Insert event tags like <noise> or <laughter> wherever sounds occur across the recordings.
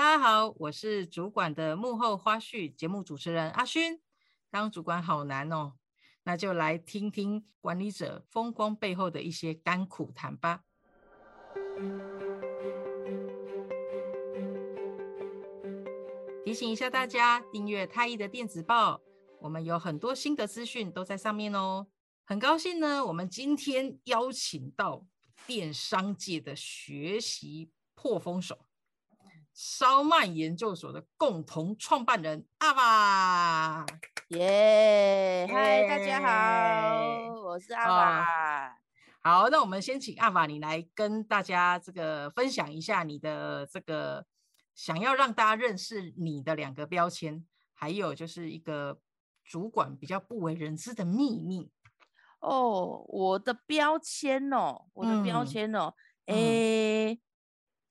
大家好，我是主管的幕后花絮节目主持人阿勋。当主管好难哦，那就来听听管理者风光背后的一些甘苦谈吧。提醒一下大家，订阅太毅的电子报，我们有很多新的资讯都在上面哦。很高兴呢，我们今天邀请到电商界的学习破风手。烧麦研究所的共同创办人阿瓦，耶！嗨，大家好，我是阿瓦。哦。好，那我们先请阿瓦你来跟大家这个分享一下你的这个想要让大家认识你的两个标签，还有就是一个主管比较不为人知的秘密。哦，我的标签哦，我的标签哦，哎、嗯。欸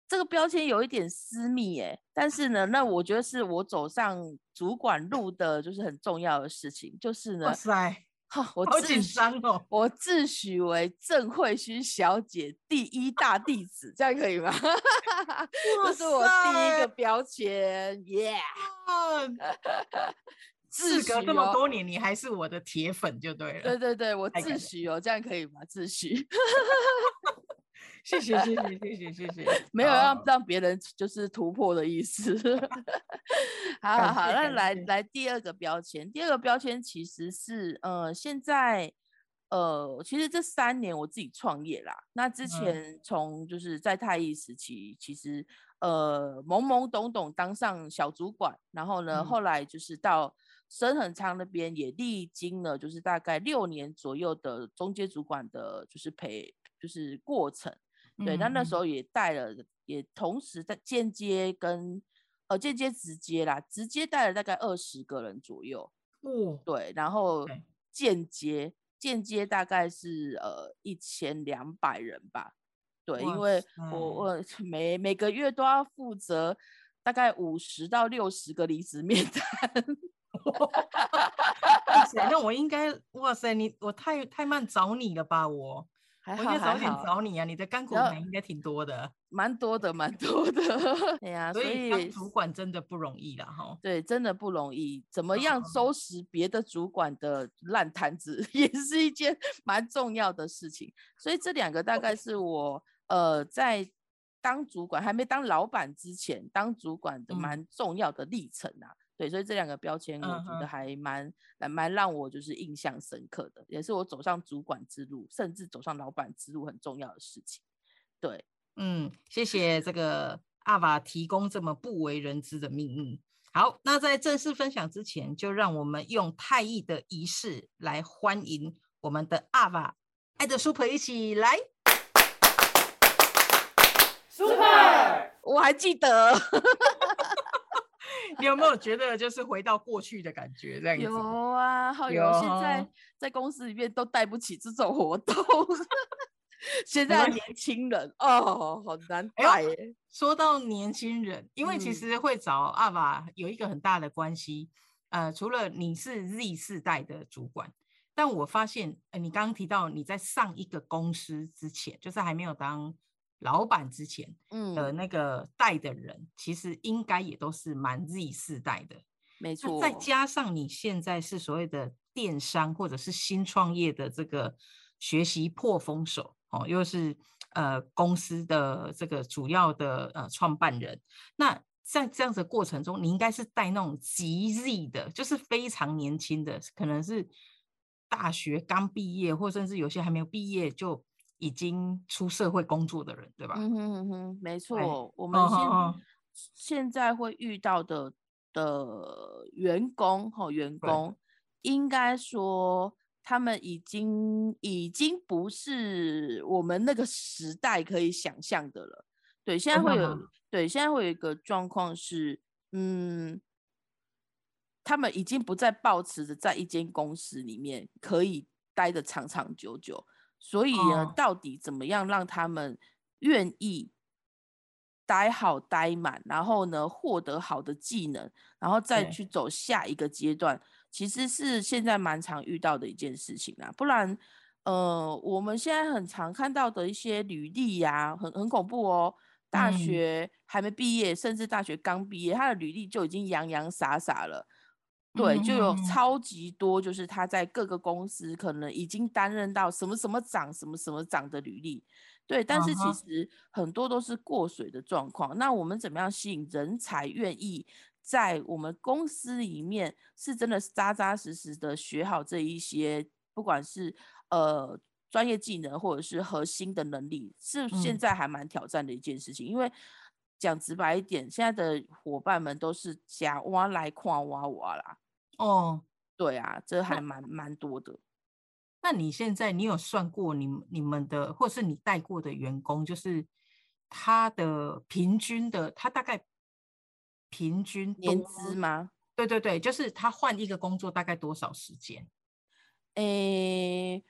这个标签有一点私密哎，但是呢，那我觉得是我走上主管路的，就是很重要的事情，就是呢，哇塞，哈，我 <laughs> 好紧张哦，我自诩为郑慧薰小姐第一大弟子，这样可以吗？<laughs> 这是我第一个标签，耶、yeah！<laughs> 事隔这么多年，你还是我的铁粉就对了。对对对，我自诩哦，这样可以吗？自诩。谢谢谢谢谢谢谢谢，<laughs> 没有让让别人就是突破的意思。<laughs> 好好好，那来来第二个标签，第二个标签其实是呃现在呃其实这三年我自己创业啦，那之前从就是在太毅时期，其实呃懵懵懂懂当上小主管，然后呢、嗯、后来就是到深恒昌那边也历经了就是大概六年左右的中阶主管的就是培就是过程。对，那那时候也带了，也同时在间接跟呃间接直接啦，直接带了大概二十个人左右。哦，对，然后间接间接大概是呃一千两百人吧。对，因为我我每每个月都要负责大概五十到六十个离职面谈。<laughs> 那我应该哇塞，你我太太慢找你了吧我。我应该早点找你啊！你的甘苦谈应该挺多的，蛮多的，蛮多的。<laughs> 对呀，<laughs> 所以当主管真的不容易了哈。对，真的不容易。怎么样收拾别的主管的烂摊子，<laughs> 也是一件蛮重要的事情。所以这两个大概是我呃在当主管还没当老板之前，当主管的蛮重要的历程啊。对，所以这两个标签，我觉得还蛮蛮让我就是印象深刻的，也是我走上主管之路，甚至走上老板之路很重要的事情。对，嗯，谢谢这个阿瓦提供这么不为人知的秘密。好，那在正式分享之前，就让我们用太艺的仪式来欢迎我们的阿瓦爱的 Super 一起来，Super，我还记得。<laughs> 你有没有觉得就是回到过去的感觉？这样子有啊，好有。现在在公司里面都带不起这种活动。<laughs> 现在年轻人哦，好难带。说到年轻人，因为其实会找阿爸有一个很大的关系、嗯。呃，除了你是 Z 世代的主管，但我发现，呃，你刚刚提到你在上一个公司之前，就是还没有当。老板之前的那个带的人，嗯、其实应该也都是蛮 Z 世代的，没错。再加上你现在是所谓的电商或者是新创业的这个学习破风手哦，又是呃公司的这个主要的呃创办人。那在这样子的过程中，你应该是带那种极 Z 的，就是非常年轻的，可能是大学刚毕业，或甚至有些还没有毕业就。已经出社会工作的人，对吧？嗯哼嗯哼，没错。我们现、哦、现在会遇到的的员工哈，员工应该说他们已经已经不是我们那个时代可以想象的了。对，现在会有、嗯、对，现在会有一个状况是，嗯，他们已经不再抱持着在一间公司里面可以待得长长久久。所以呢，到底怎么样让他们愿意待好待满，然后呢，获得好的技能，然后再去走下一个阶段，其实是现在蛮常遇到的一件事情啊。不然，呃，我们现在很常看到的一些履历呀，很很恐怖哦。大学还没毕业，甚至大学刚毕业，他的履历就已经洋洋洒洒了。对，就有超级多，就是他在各个公司可能已经担任到什么什么长、什么什么长的履历。对，但是其实很多都是过水的状况。那我们怎么样吸引人才愿意在我们公司里面是真的扎扎实实的学好这一些，不管是呃专业技能或者是核心的能力，是现在还蛮挑战的一件事情。因为讲直白一点，现在的伙伴们都是假挖来矿挖挖啦。哦，对啊，这还蛮蛮多的。那你现在你有算过你你们的，或是你带过的员工，就是他的平均的，他大概平均年资吗？对对对，就是他换一个工作大概多少时间？诶，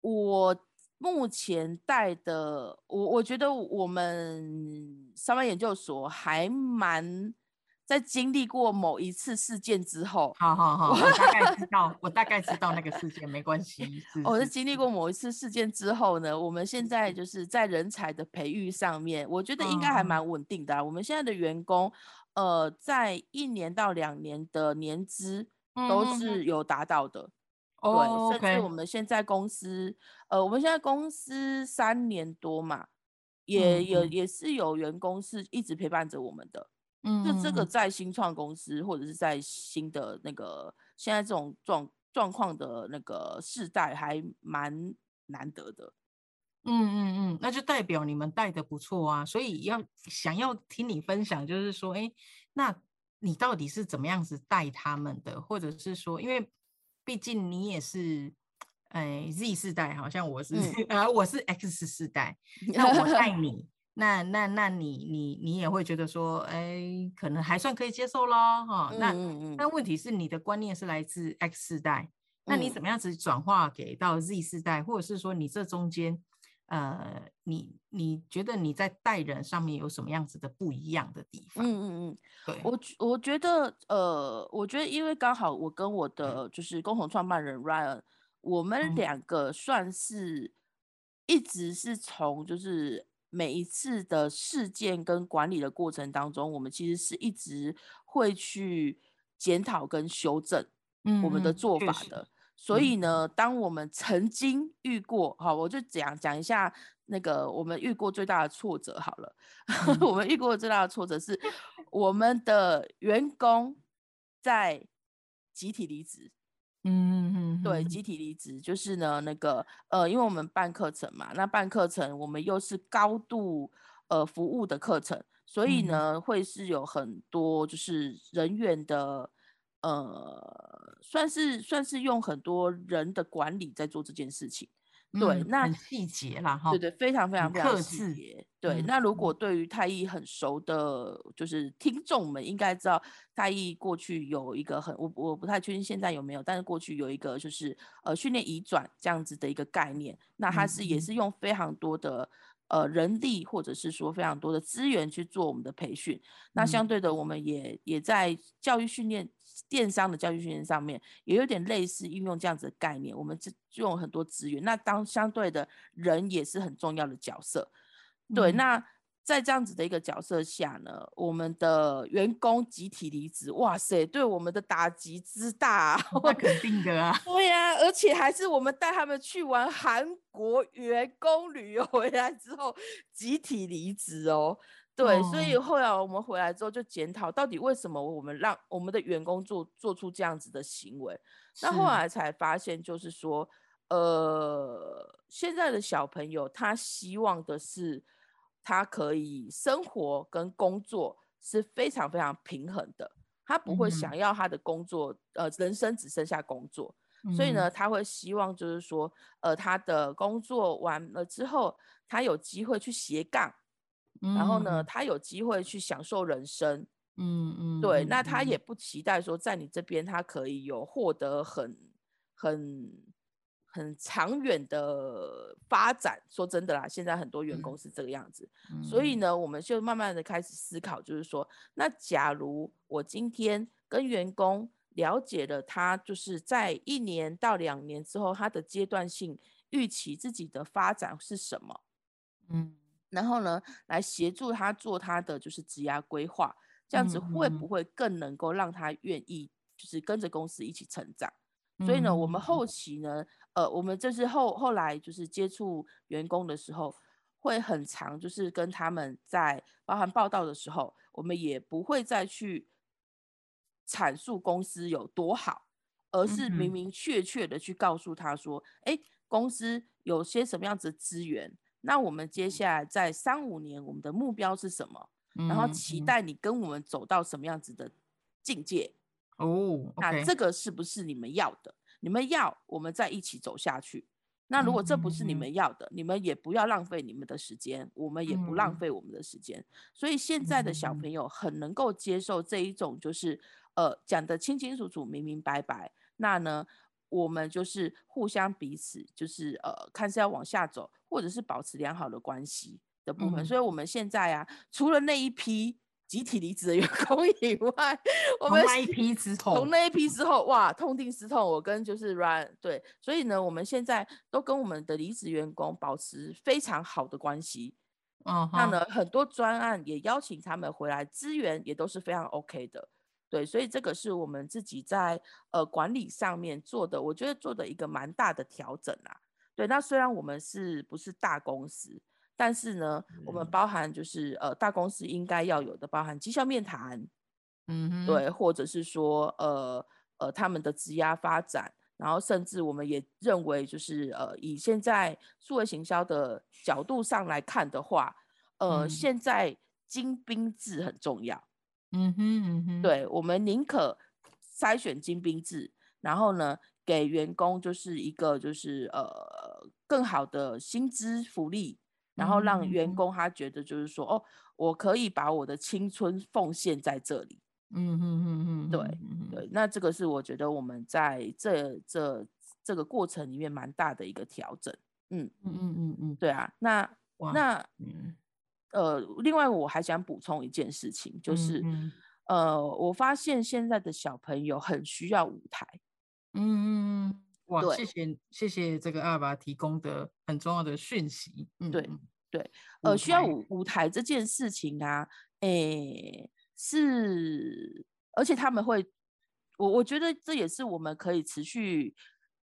我目前带的，我我觉得我们三班研究所还蛮。在经历过某一次事件之后，好好好，我大概知道，我大概知道那个事件，没关系。我是经历过某一次事件之后呢，我们现在就是在人才的培育上面，我觉得应该还蛮稳定的啊。嗯。我们现在的员工，呃，在一年到两年的年资都是有达到的。嗯。对，Oh, okay. 甚至我们现在公司，呃，我们现在公司三年多嘛，也也也是有员工是一直陪伴着我们的。嗯，就这个在新创公司或者是在新的那个现在这种状状况的那个世代还蛮难得的。嗯嗯嗯，那就代表你们带的不错啊，所以要想要听你分享，就是说，哎，那你到底是怎么样子带他们的？或者是说，因为毕竟你也是，哎，Z 世代，好像我是，<laughs> 啊、嗯，我是 X 世代，<laughs> 那我带你。那那那你你你也会觉得说，哎，可能还算可以接受咯。哈、哦。那那问题是你的观念是来自 X 世代，那你怎么样子转化给到 Z 世代，或者是说你这中间，呃，你你觉得你在待人上面有什么样子的不一样的地方？嗯嗯嗯，对我我觉得，呃，我觉得因为刚好我跟我的就是共同创办人 Ryan，我们两个算是一直是从就是。每一次的事件跟管理的过程当中，我们其实是一直会去检讨跟修正我们的做法的。嗯、所以呢，当我们曾经遇过，好，我就讲讲一下那个我们遇过最大的挫折好了。<laughs> 嗯、我们遇过最大的挫折是我们的员工在集体离职。嗯嗯，对，集体离职就是呢，那个呃，因为我们办课程嘛，那办课程我们又是高度呃服务的课程，所以呢，嗯、会是有很多就是人员的呃，算是算是用很多人的管理在做这件事情。对，那细节啦，哈，对对，非常非常非常细节。对，那如果对于太医很熟的，就是听众们应该知道，太医过去有一个很，我我不太确定现在有没有，但是过去有一个就是呃训练移转这样子的一个概念，那它是也是用非常多的。呃，人力或者是说非常多的资源去做我们的培训，嗯、那相对的，我们也也在教育训练、电商的教育训练上面也有点类似运用这样子的概念，我们就用很多资源。那当相对的人也是很重要的角色，对，嗯、那。在这样子的一个角色下呢，我们的员工集体离职，哇塞，对我们的打击之大，<laughs> 那肯定的啊。<laughs> 对呀、啊，而且还是我们带他们去玩韩国员工旅游回来之后集体离职哦。对，哦、所以后来我们回来之后就检讨，到底为什么我们让我们的员工做做出这样子的行为？那后来才发现，就是说，呃，现在的小朋友他希望的是。他可以生活跟工作是非常非常平衡的，他不会想要他的工作，嗯、呃，人生只剩下工作，嗯、所以呢，他会希望就是说，呃，他的工作完了之后，他有机会去斜杠，嗯、然后呢，他有机会去享受人生，嗯嗯，对，那他也不期待说在你这边他可以有获得很很。很长远的发展，说真的啦，现在很多员工是这个样子，嗯、所以呢，我们就慢慢的开始思考，就是说，那假如我今天跟员工了解了他，就是在一年到两年之后，他的阶段性预期自己的发展是什么？嗯，然后呢，来协助他做他的就是职涯规划，这样子会不会更能够让他愿意就是跟着公司一起成长？嗯、所以呢，我们后期呢，呃，我们就是后后来就是接触员工的时候，会很常就是跟他们在包含报道的时候，我们也不会再去阐述公司有多好，而是明明确确的去告诉他说，哎、嗯，公司有些什么样子的资源。那我们接下来在三五年，我们的目标是什么？嗯、然后期待你跟我们走到什么样子的境界？哦，那这个是不是你们要的？你们要，我们再一起走下去。那如果这不是你们要的，嗯、你们也不要浪费你们的时间，我们也不浪费我们的时间。嗯、所以现在的小朋友很能够接受这一种，就是呃讲得清清楚楚、明明白白。那呢？我们就是互相彼此，就是呃，看是要往下走，或者是保持良好的关系的部分。嗯、所以，我们现在啊，除了那一批集体离职的员工以外，我们那一批之后，从那一批之后，哇，痛定思痛，我跟就是 Ryan 对，所以呢，我们现在都跟我们的离职员工保持非常好的关系。嗯，那呢，很多专案也邀请他们回来，资源也都是非常 OK 的。对，所以这个是我们自己在呃管理上面做的，我觉得做的一个蛮大的调整啊。对，那虽然我们是不是大公司，但是呢，嗯、我们包含就是呃大公司应该要有的，包含绩效面谈，嗯哼，对，或者是说呃呃他们的职涯发展，然后甚至我们也认为就是呃以现在数位行销的角度上来看的话，呃、嗯、现在精兵制很重要。嗯哼嗯哼，对，我们宁可筛选精兵制，然后呢，给员工就是一个就是呃更好的薪资福利，然后让员工他觉得就是说，哦，我可以把我的青春奉献在这里。嗯哼嗯哼，对对，那这个是我觉得我们在这这这个过程里面蛮大的一个调整。嗯嗯嗯嗯嗯，对啊，那那嗯。呃，另外我还想补充一件事情，就是，呃，我发现现在的小朋友很需要舞台。嗯嗯，哇，对谢谢谢谢这个阿爸提供的很重要的讯息。嗯、对对，呃，需要舞舞台这件事情啊，诶，是，而且他们会，我我觉得这也是我们可以持续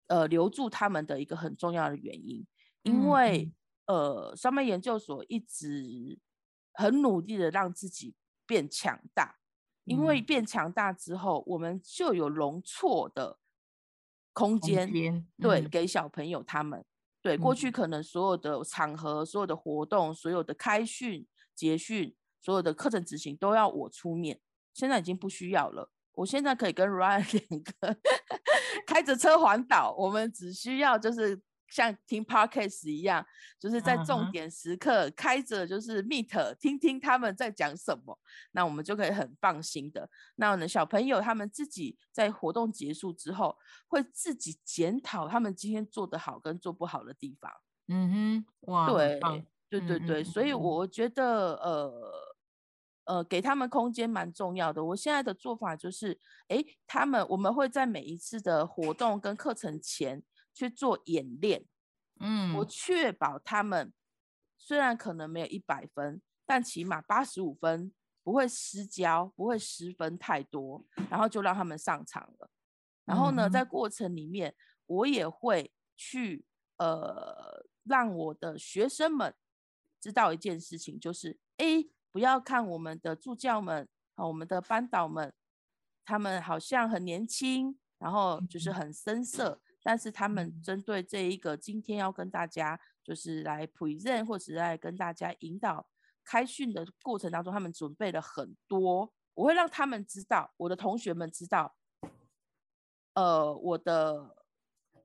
呃留住他们的一个很重要的原因，因为。呃，上面研究所一直很努力的让自己变强大，因为变强大之后，我们就有容错的空间，空间对，给小朋友他们。对，过去可能所有的场合、所有的活动、所有的开训、结训、所有的课程执行都要我出面，现在已经不需要了。我现在可以跟 Ryan <laughs> 两个 <laughs> 开着车环岛，我们只需要就是。像听 podcast 一样，就是在重点时刻开着就是 Meet，听听他们在讲什么，那我们就可以很放心的。那呢，小朋友他们自己在活动结束之后，会自己检讨他们今天做得好跟做不好的地方。嗯哼，哇，对，对对对，所以我觉得呃呃，给他们空间蛮重要的。我现在的做法就是，哎，他们我们会在每一次的活动跟课程前。去做演练，嗯，我确保他们虽然可能没有一百分，但起码八十五分不会失焦，不会失分太多，然后就让他们上场了。然后呢，在过程里面，我也会去呃让我的学生们知道一件事情，就是诶，不要看我们的助教们啊，我们的班导们，他们好像很年轻，然后就是很生涩。但是他们针对这一个今天要跟大家就是来 present 或者是来跟大家引导开训的过程当中，他们准备了很多，我会让他们知道，我的同学们知道，呃，我的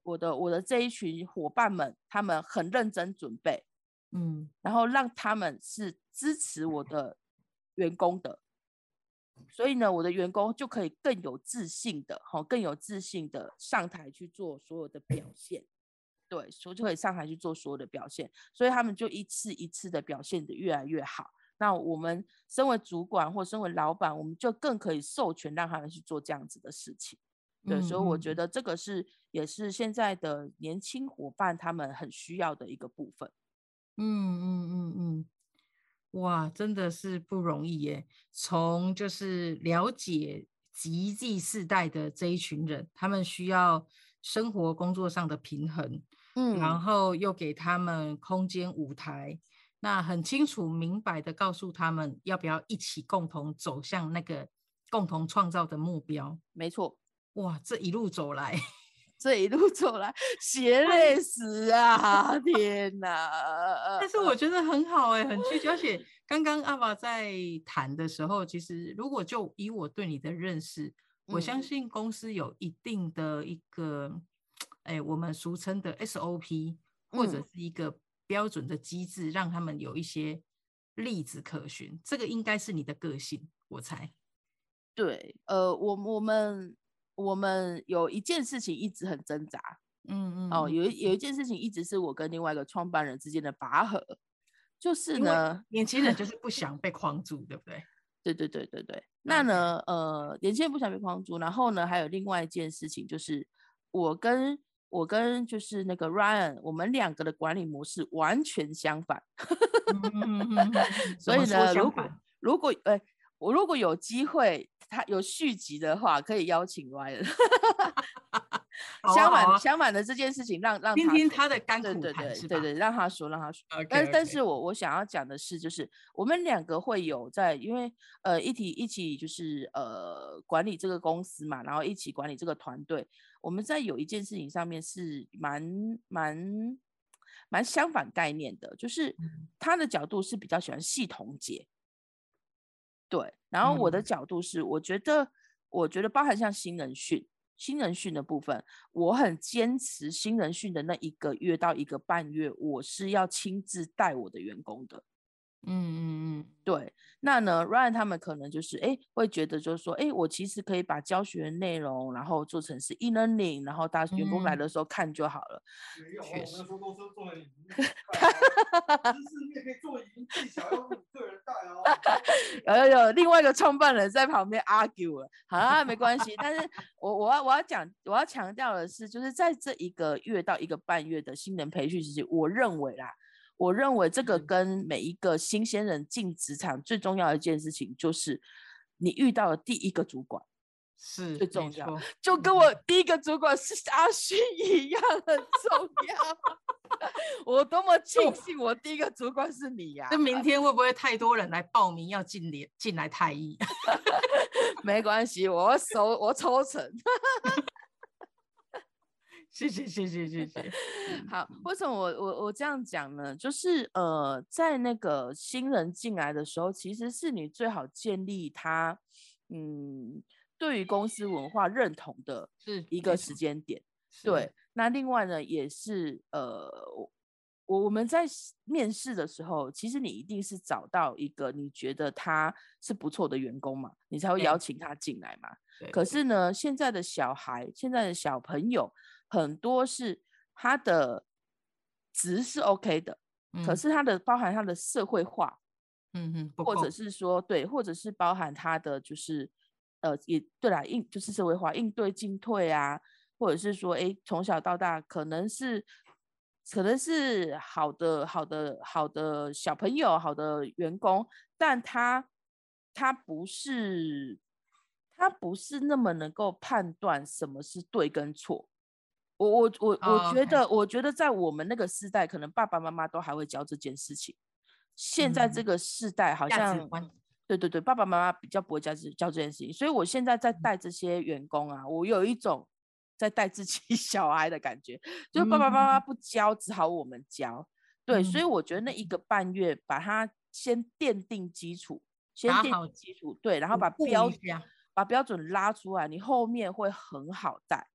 我的我的这一群伙伴们，他们很认真准备，嗯，然后让他们是支持我的员工的。所以呢，我的员工就可以更有自信的，哈，更有自信的上台去做所有的表现，对，所以就可以上台去做所有的表现，所以他们就一次一次的表现的越来越好。那我们身为主管或身为老板，我们就更可以授权让他们去做这样子的事情，对，嗯嗯，所以我觉得这个是也是现在的年轻伙伴他们很需要的一个部分。嗯嗯嗯嗯。哇，真的是不容易耶！从就是了解极济世代的这一群人，他们需要生活工作上的平衡，嗯，然后又给他们空间舞台，那很清楚明白的告诉他们要不要一起共同走向那个共同创造的目标。没错，哇，这一路走来。这一路走来，血泪史啊！天哪！但是我觉得很好哎、欸，很聚焦。而且 <laughs> 刚刚阿爸在谈的时候，其实如果就以我对你的认识，嗯、我相信公司有一定的一个，哎，我们俗称的 SOP，或者是一个标准的机制，让他们有一些例子可循。这个应该是你的个性，我猜。对，呃，我我们。我们有一件事情一直很挣扎，嗯嗯，哦，有有一件事情一直是我跟另外一个创办人之间的拔河，就是呢，年轻人就是不想被框住，对不对？<laughs> 对对对对对。那呢，呃，年轻人不想被框住，然后呢，还有另外一件事情就是，我跟我跟就是那个 Ryan，我们两个的管理模式完全相反，所以呢，如果如果呃。我如果有机会，他有续集的话，可以邀请 Ryan。<laughs> 相反，相反的这件事情让，让让听听他的甘苦谈，对对对对对，让他说，让他说。Okay, 但.但是我我想要讲的是，就是我们两个会有在，因为呃一起一起就是呃管理这个公司嘛，然后一起管理这个团队，我们在有一件事情上面是蛮蛮蛮相反概念的，就是他的角度是比较喜欢系统解。对，然后我的角度是，我觉得，嗯、我觉得包含像新人训、新人训的部分，我很坚持新人训的那一个月到一个半月，我是要亲自带我的员工的。嗯嗯嗯，对。那呢，Ryan 他们可能就是哎，会觉得就是说，哎，我其实可以把教学内容，然后做成是 e-learning，然后大家员工来的时候看就好了。没有。我们说都是做知识面可以做营，技巧要个人带哦。<laughs> 有有有，另外一个创办人在旁边 argue 了，好啊，没关系。但是我我要我要讲，我要强调的是，就是在这一个月到一个半月的新人培训时期，我认为啦。我认为这个跟每一个新鲜人进职场最重要的一件事情，就是你遇到的第一个主管是最重要，就跟我第一个主管是阿勋一样很重要。<laughs> 我多么庆幸我第一个主管是你呀！那明天会不会太多人来报名要进联进来太医？<laughs> 没关系，我收我抽成。<laughs> 谢谢谢谢谢谢。好，为什么我我我这样讲呢？就是呃，在那个新人进来的时候，其实是你最好建立他嗯对于公司文化认同的一个时间点。对，那另外呢，也是呃，我我们在面试的时候，其实你一定是找到一个你觉得他是不错的员工嘛，你才会邀请他进来嘛。可是呢，现在的小孩，现在的小朋友。很多是他的值是 OK 的，嗯、可是他的包含他的社会化，嗯哼，或者是说对，或者是包含他的就是呃也对啦，应就是社会化应对进退啊，或者是说哎从小到大可能是可能是好的好的好的小朋友好的员工，但他他不是他不是那么能够判断什么是对跟错。我我我我觉得，我觉得在我们那个时代，可能爸爸妈妈都还会教这件事情。现在这个世代，好像、嗯、对对对，爸爸妈妈比较不会教这教这件事情。所以我现在在带这些员工啊，我有一种在带自己 <laughs> 小孩的感觉，就是爸爸妈妈不教，只好我们教。对，所以我觉得那一个半月，把它先奠定基础，先奠定基础，对，然后把标准把标准拉出来，你后面会很好带。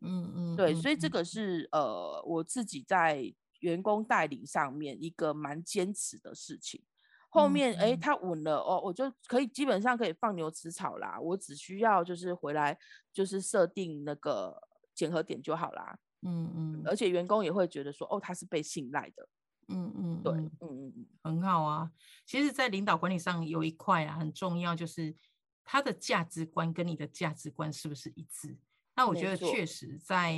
嗯嗯，对，所以这个是呃我自己在员工带领上面一个蛮坚持的事情。后面哎，他稳了哦，我就可以基本上可以放牛吃草啦。我只需要就是回来就是设定那个检核点就好啦。嗯嗯，而且员工也会觉得说哦，他是被信赖的。嗯嗯，对，嗯嗯嗯，很好啊。其实，在领导管理上有一块啊很重要，就是他的价值观跟你的价值观是不是一致？那我觉得确实在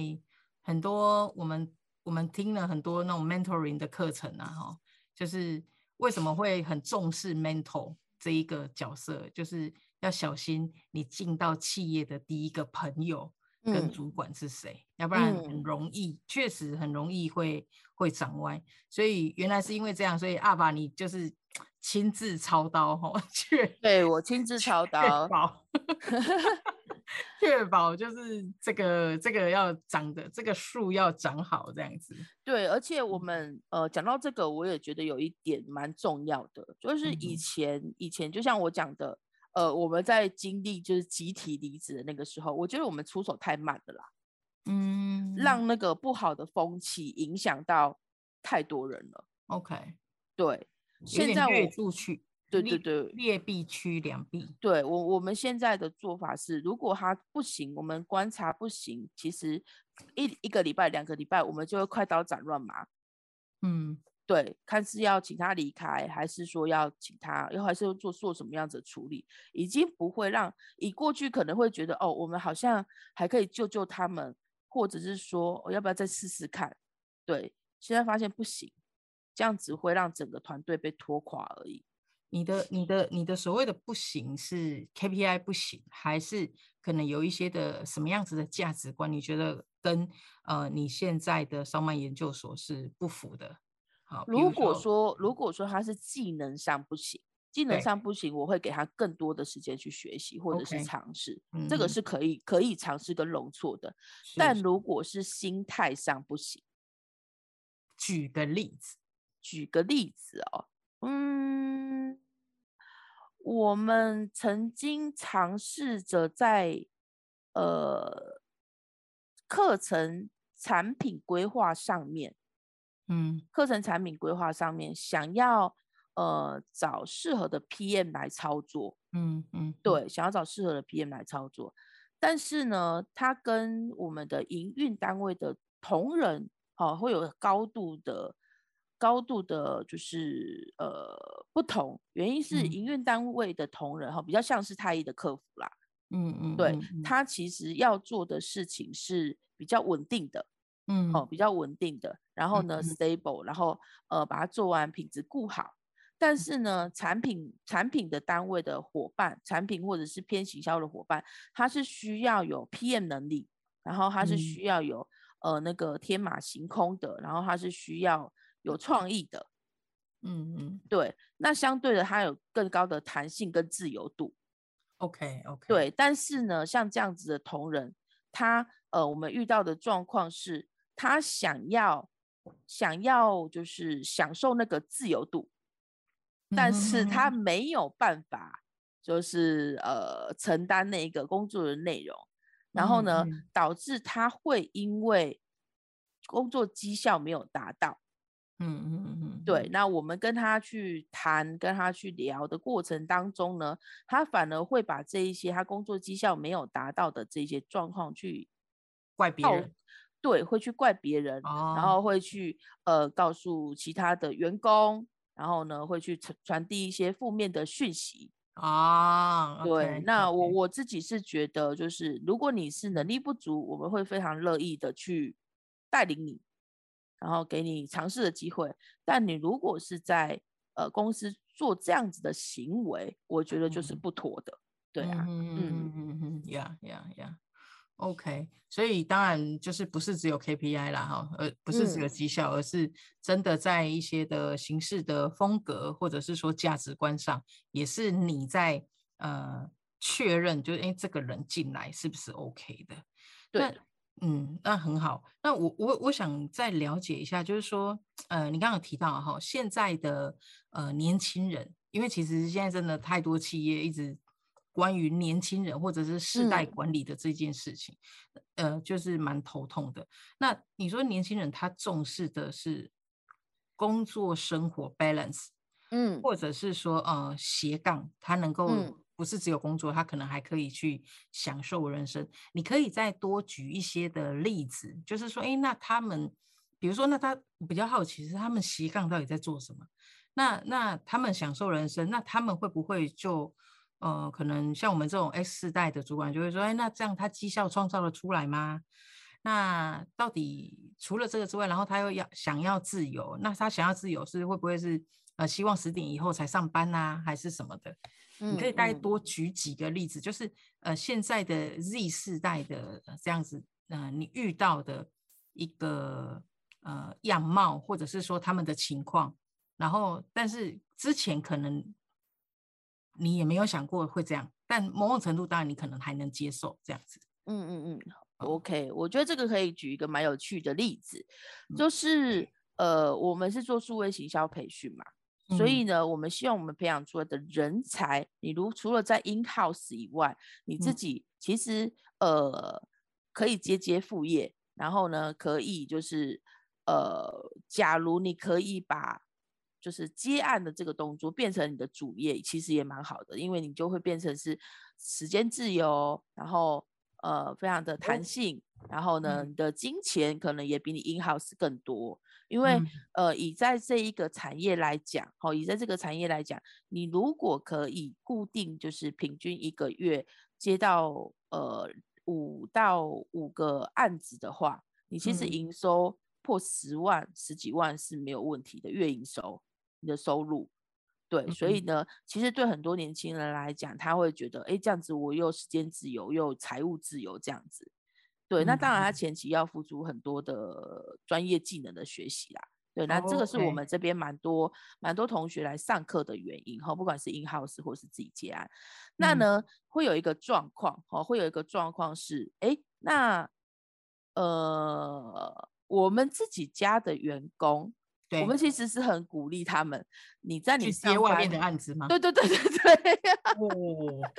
很多我们我们听了很多那种 mentoring 的课程啊，哈，就是为什么会很重视 mentor 这一个角色？就是要小心你进到企业的第一个朋友跟主管是谁，嗯、要不然很容易，确、嗯、实很容易会会长歪。所以原来是因为这样，所以阿爸你就是亲自操刀哈，<laughs> 确对我亲自操刀。<laughs> 确保就是这个这个要长的这个树要长好这样子。对，而且我们呃讲到这个，我也觉得有一点蛮重要的，就是以前、嗯、以前就像我讲的，呃，我们在经历就是集体离职的那个时候，我觉得我们出手太慢了啦，嗯，让那个不好的风气影响到太多人了。OK，对，现在我去。对对对，劣币驱良币。对我我们现在的做法是，如果他不行，我们观察不行，其实一一个礼拜、两个礼拜，我们就会快刀斩乱麻。嗯，对，看是要请他离开，还是说要请他，又还是做做什么样子的处理，已经不会让以过去可能会觉得哦，我们好像还可以救救他们，或者是说我、哦、要不要再试试看？对，现在发现不行，这样子会让整个团队被拖垮而已。你的、你的、你的所谓的不行是 KPI 不行，还是可能有一些的什么样子的价值观？你觉得跟呃你现在的烧麦研究所是不符的？好，如果说如果说他是技能上不行，技能上不行，我会给他更多的时间去学习或者是尝试，okay. 这个是可以可以尝试跟容错的。但如果是心态上不行，举个例子，举个例子哦，嗯。我们曾经尝试着在呃课程产品规划上面，嗯，课程产品规划上面想要呃找适合的 PM 来操作，嗯嗯，对，想要找适合的 PM 来操作，但是呢，他跟我们的营运单位的同仁，哦，会有高度的。高度的，就是呃不同，原因是营运单位的同仁哈、嗯，比较像是太一的客服啦，嗯嗯，对嗯，他其实要做的事情是比较稳定的，嗯，哦，比较稳定的，然后呢、嗯、stable，然后呃把它做完，品质顾好，但是呢，产品产品的单位的伙伴，产品或者是偏行销的伙伴，他是需要有 PM 能力，然后他是需要有、嗯、呃那个天马行空的，然后他是需要。有创意的，嗯嗯，对，那相对的，它有更高的弹性跟自由度。OK OK，对，但是呢，像这样子的同仁，他呃，我们遇到的状况是，他想要想要就是享受那个自由度，但是他没有办法，就是呃承担那个工作的内容，然后呢，导致他会因为工作绩效没有达到。嗯嗯嗯，对，那我们跟他去谈，跟他去聊的过程当中呢，他反而会把这一些他工作绩效没有达到的这些状况去怪别人，对，会去怪别人，哦、然后会去呃告诉其他的员工，然后呢会去传传递一些负面的讯息啊、哦。对那我.我自己是觉得，就是如果你是能力不足，我们会非常乐意的去带领你。然后给你尝试的机会，但你如果是在呃公司做这样子的行为，我觉得就是不妥的，嗯、对啊，嗯嗯嗯。嗯，呀呀呀，OK，所以当然就是不是只有 KPI 啦哈，而不是只有绩效、嗯，而是真的在一些的形式的风格，或者是说价值观上，也是你在呃确认，就是哎这个人进来是不是 OK 的，对。嗯，那很好。那我我我想再了解一下，就是说，呃，你刚刚有提到哈，现在的呃年轻人，因为其实现在真的太多企业一直关于年轻人或者是世代管理的这件事情，嗯、呃，就是蛮头痛的。那你说年轻人他重视的是工作生活 balance，嗯，或者是说呃斜杠，他能够、嗯。不是只有工作，他可能还可以去享受人生。你可以再多举一些的例子，就是说，诶，那他们，比如说，那他比较好奇是他们斜杠到底在做什么？那那他们享受人生，那他们会不会就呃，可能像我们这种 X 世代的主管就会说，诶，那这样他绩效创造得出来吗？那到底除了这个之外，然后他又要想要自由，那他想要自由是会不会是？呃希望十点以后才上班呐、啊，还是什么的？你可以大概多举几个例子，嗯、就是呃现在的 Z 世代的这样子，呃你遇到的一个呃样貌，或者是说他们的情况，然后但是之前可能你也没有想过会这样，但某种程度当然你可能还能接受这样子。嗯嗯嗯，OK，我觉得这个可以举一个蛮有趣的例子，就是、嗯、呃我们是做数位行销培训嘛。所以呢，我们希望我们培养出来的人才，你如除了在 in house 以外，你自己其实呃可以接接副业，然后呢，可以就是呃，假如你可以把就是接案的这个动作变成你的主业，其实也蛮好的，因为你就会变成是时间自由，然后呃非常的弹性，然后呢，你的金钱可能也比你 in house 更多。因为、嗯、呃，以在这一个产业来讲，好，以在这个产业来讲，你如果可以固定，就是平均一个月接到呃五到五个案子的话，你其实营收破十万、嗯、十几万是没有问题的月营收，你的收入。对，所以呢，其实对很多年轻人来讲，他会觉得，哎，这样子我又时间自由，又财务自由，这样子。对，那当然，他前期要付出很多的专业技能的学习啦。对，那这个是我们这边蛮多、oh. 蛮多同学来上课的原因哈，不管是 in house 或是自己接案。那呢，嗯、会有一个状况哈，会有一个状况是，哎，那呃，我们自己家的员工。我们其实是很鼓励他们，你在你接外面的案子吗？对对对对对。哦、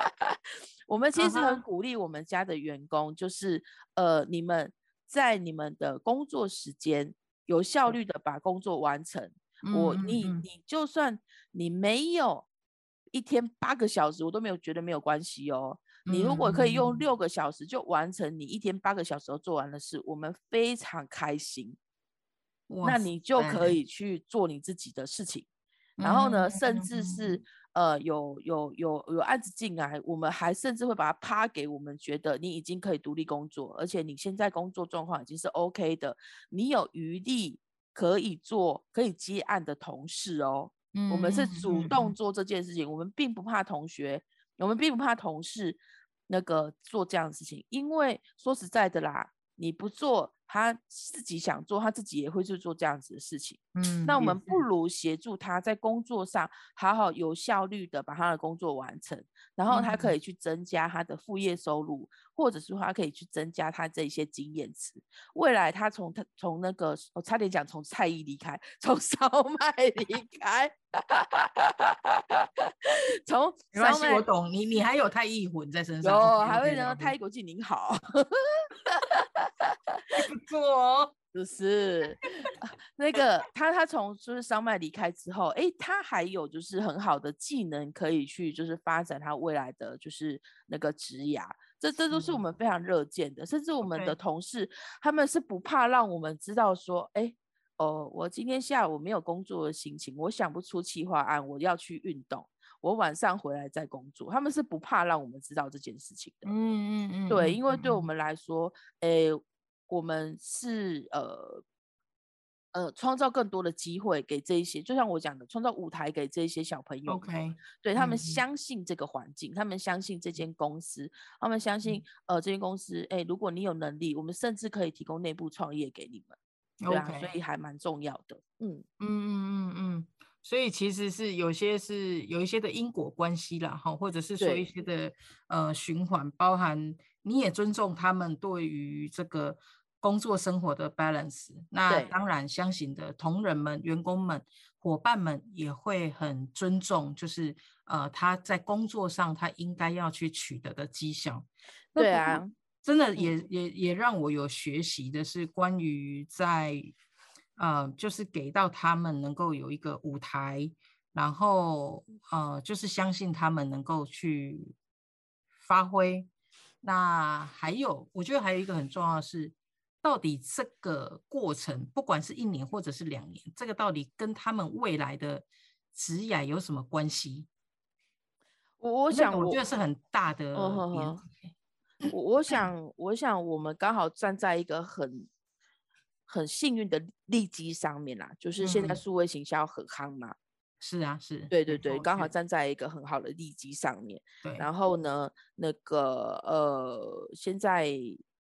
<laughs> 我们其实很鼓励我们家的员工，uh. 就是呃，你们在你们的工作时间有效率的把工作完成。嗯、我你你就算你没有一天八个小时，我都没有觉得没有关系哦。你如果可以用六个小时就完成你一天八个小时都做完的事，我们非常开心。那你就可以去做你自己的事情，然后呢，甚至是呃有有有有案子进来，我们还甚至会把它趴给我们觉得你已经可以独立工作，而且你现在工作状况已经是 OK 的，你有余力可以做可以接案的同事哦。我们是主动做这件事情，我们并不怕同学，我们并不怕同事那个做这样的事情，因为说实在的啦，你不做。他自己想做，他自己也会去做这样子的事情。嗯，那我们不如协助他在工作上好好有效率的把他的工作完成，然后他可以去增加他的副业收入，嗯、或者是说他可以去增加他这些经验值。未来他从他从那个我差点讲从菜艺离开，从 <laughs> 烧麦离 <laughs> 开，从没关系，我懂你，你还有太艺魂在身上，有还会让太艺国际您好。<laughs> 不错哦，就是那个他，他从就是烧麦离开之后，哎，他还有就是很好的技能可以去就是发展他未来的就是那个职涯，这这都是我们非常热见的。甚至我们的同事他们是不怕让我们知道说，哎，哦，我今天下午没有工作的心情，我想不出企划案，我要去运动，我晚上回来再工作。他们是不怕让我们知道这件事情的。嗯嗯嗯，对，因为对我们来说，哎。我们是呃呃创造更多的机会给这一些，就像我讲的，创造舞台给这一些小朋友。OK，对他们相信这个环境，嗯，他们相信这间公司，他们相信呃这间公司，哎，如果你有能力，我们甚至可以提供内部创业给你们。对啊，所以还蛮重要的。嗯嗯嗯嗯嗯，所以其实是有些是有一些的因果关系啦，哈，或者是说一些的呃循环，包含你也尊重他们对于这个。工作生活的 balance，那当然，相信的同仁们、员工们、伙伴们也会很尊重，就是呃，他在工作上他应该要去取得的绩效。对啊，真的也也也让我有学习的是关于在呃，就是给到他们能够有一个舞台，然后呃，就是相信他们能够去发挥。那还有，我觉得还有一个很重要的是。到底这个过程，不管是一年或者是两年，这个到底跟他们未来的职业有什么关系？我想，我觉得是很大的。我我想，我想，我们刚好站在一个很很幸运的利基上面啦，就是现在数位行销很夯嘛，是啊，是，对对对，刚好站在一个很好的利基上面。对，然后呢，那个呃，现在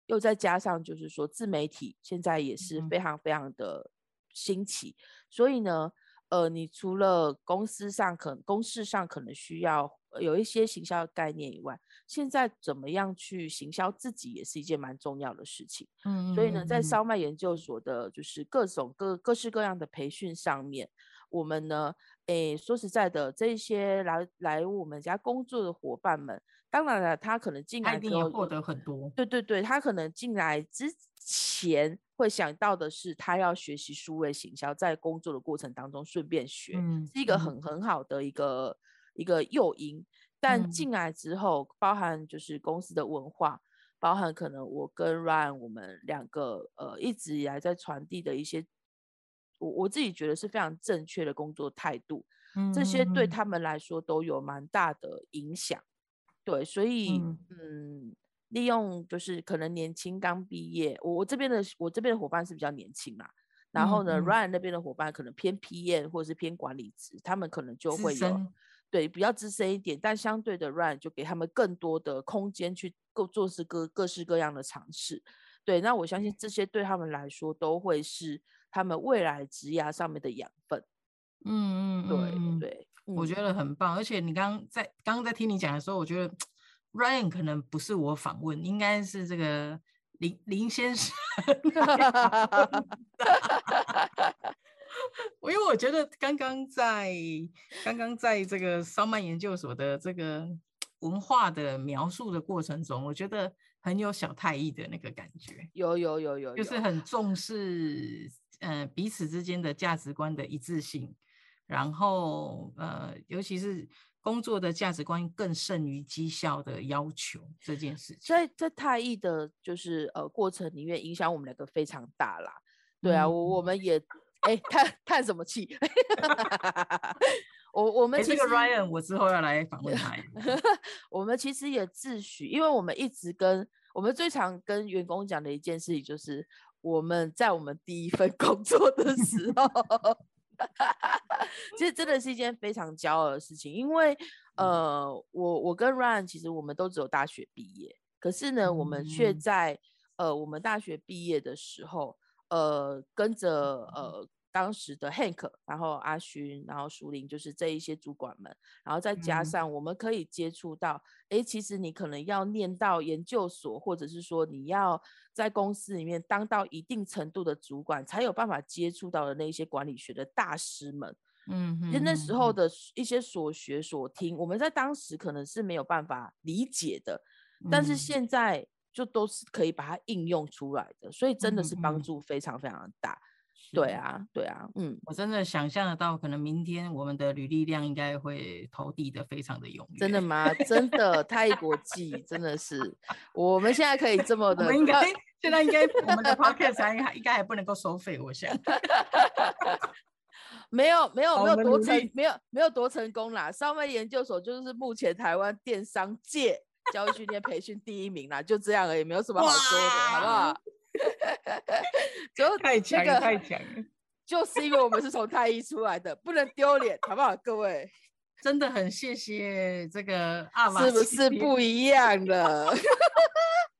又再加上就是说自媒体现在也是非常非常的兴起，嗯、所以呢，呃，你除了公司上可能公事上可能需要有一些行销的概念以外，现在怎么样去行销自己也是一件蛮重要的事情。嗯，所以呢，在烧麦研究所的就是各种各各式各样的培训上面，我们呢，诶，说实在的，这些来来我们家工作的伙伴们，当然了，他可能进来之后获得很多。对对对，他可能进来之前会想到的是，他要学习数位行销，在工作的过程当中顺便学，嗯、是一个很很好的一个。一个诱因，但进来之后，嗯、包含就是公司的文化，包含可能我跟 Ryan 我们两个呃一直以来在传递的一些，我我自己觉得是非常正确的工作态度，嗯、这些对他们来说都有蛮大的影响。对，所以嗯，嗯，利用就是可能年轻刚毕业，我我这边的我这边的伙伴是比较年轻嘛，然后呢、嗯、，Ryan 那边的伙伴可能偏 PM 或者是偏管理职，他们可能就会有。对，比较资深一点，但相对的 Ryan 就给他们更多的空间去够做事各各式各样的尝试。对，那我相信这些对他们来说都会是他们未来职涯上面的养分。嗯嗯，对对，我觉得很棒。而且你刚刚在刚刚在听你讲的时候，我觉得 Ryan 可能不是我访问，应该是这个林林先生。<laughs> <laughs> 因为我觉得刚刚在刚刚在这个烧麦研究所的这个文化的描述的过程中，我觉得很有小太医的那个感觉。有有有有，就是很重视呃彼此之间的价值观的一致性，然后呃尤其是工作的价值观更胜于绩效的要求这件事情。在在太易的就是呃过程里面，影响我们两个非常大啦。对啊，我、嗯、我们也。哎，叹叹什么气？<laughs> 我我们其实、欸、这个 Ryan，我之后要来访问他。<laughs> 我们其实也自诩，因为我们一直跟我们最常跟员工讲的一件事情，就是我们在我们第一份工作的时候，<laughs> 其实真的是一件非常骄傲的事情。因为呃，我我跟 Ryan 其实我们都只有大学毕业，可是呢，我们却在呃我们大学毕业的时候，呃，跟着呃。当时的 Hank，然后阿勋，然后苏林，就是这一些主管们，然后再加上我们可以接触到，哎、嗯，其实你可能要念到研究所，或者是说你要在公司里面当到一定程度的主管，才有办法接触到的那些管理学的大师们。嗯，其实那时候的一些所学所听，我们在当时可能是没有办法理解的，但是现在就都是可以把它应用出来的，所以真的是帮助非常非常的大。对啊，对啊，嗯，我真的想象得到，可能明天我们的履历量应该会投递的非常的踊跃。真的吗？真的，太国际，真的是，我们现在可以这么的，我们应该现在应该我们的 podcast 还应该还不能够收费，我想。<laughs> 没有没有没有多成没有没有多成功啦，烧麦研究所就是目前台湾电商界教育训练培训第一名啦，就这样而已，没有什么好说的，好不好？<laughs> 就太强了，太强了！<laughs> 就是因为我们是从太医出来的，不能丢脸，好不好？各位，<laughs> 真的很谢谢这个阿玛，是不是不一样的？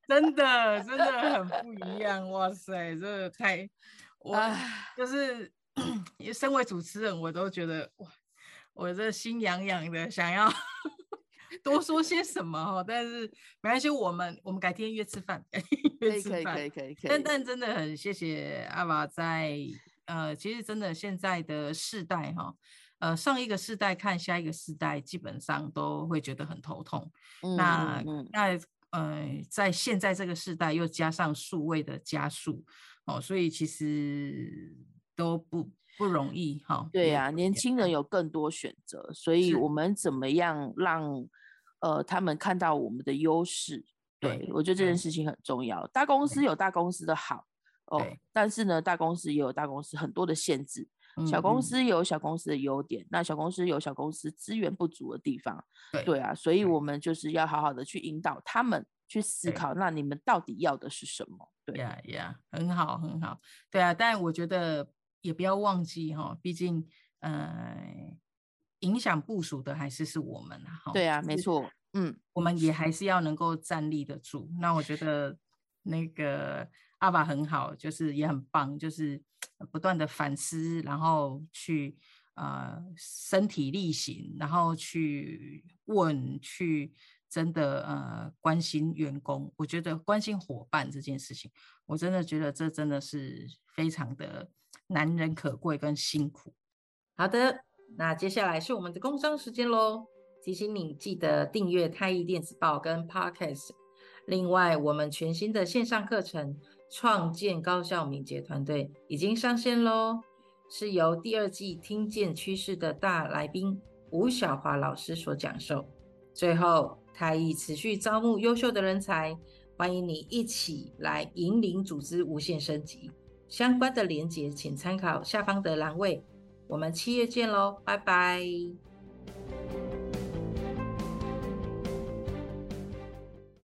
真的，真的很不一样！哇塞，这个太……我就是 <coughs> 身为主持人，我都觉得哇，我这心痒痒的，想要。多说些什么哈？但是没关系，我们我们改天约吃饭，约吃饭，可以可以可以可以。但但真的很谢谢阿爸在呃，其实真的现在的世代哈，呃，上一个世代看下一个世代，基本上都会觉得很头痛。嗯、那、嗯、那呃，在现在这个世代又加上数位的加速哦，所以其实都不不容易哈。对呀、啊，年轻人有更多选择，所以我们怎么样让？呃，他们看到我们的优势，对，我觉得这件事情很重要。大公司有大公司的好哦，但是呢，大公司也有大公司很多的限制，小公司有小公司的优点，嗯、那小公司有小公司资源不足的地方，对，对啊，所以我们就是要好好的去引导他们去思考，那你们到底要的是什么？对。呀呀，很好很好，对啊，但我觉得也不要忘记哈，毕竟，呃。影响部署的还是是我们啊。对啊，没错，嗯，我们也还是要能够站立得住。那我觉得那个阿爸很好，就是也很棒，就是不断的反思，然后去呃身体力行，然后去问去。真的呃，关心员工，我觉得关心伙伴这件事情，我真的觉得这真的是非常的难能可贵跟辛苦。好的，那接下来是我们的工商时间喽，提醒你记得订阅太毅电子报跟 Podcast。另外，我们全新的线上课程《创建高效敏捷团队》已经上线喽，是由第二季听见趋势的大来宾吴晓华老师所讲授。最后。太毅持续招募优秀的人才，欢迎你一起来引领组织无限升级。相关的连结请参考下方的栏位。我们七月见喽，拜拜。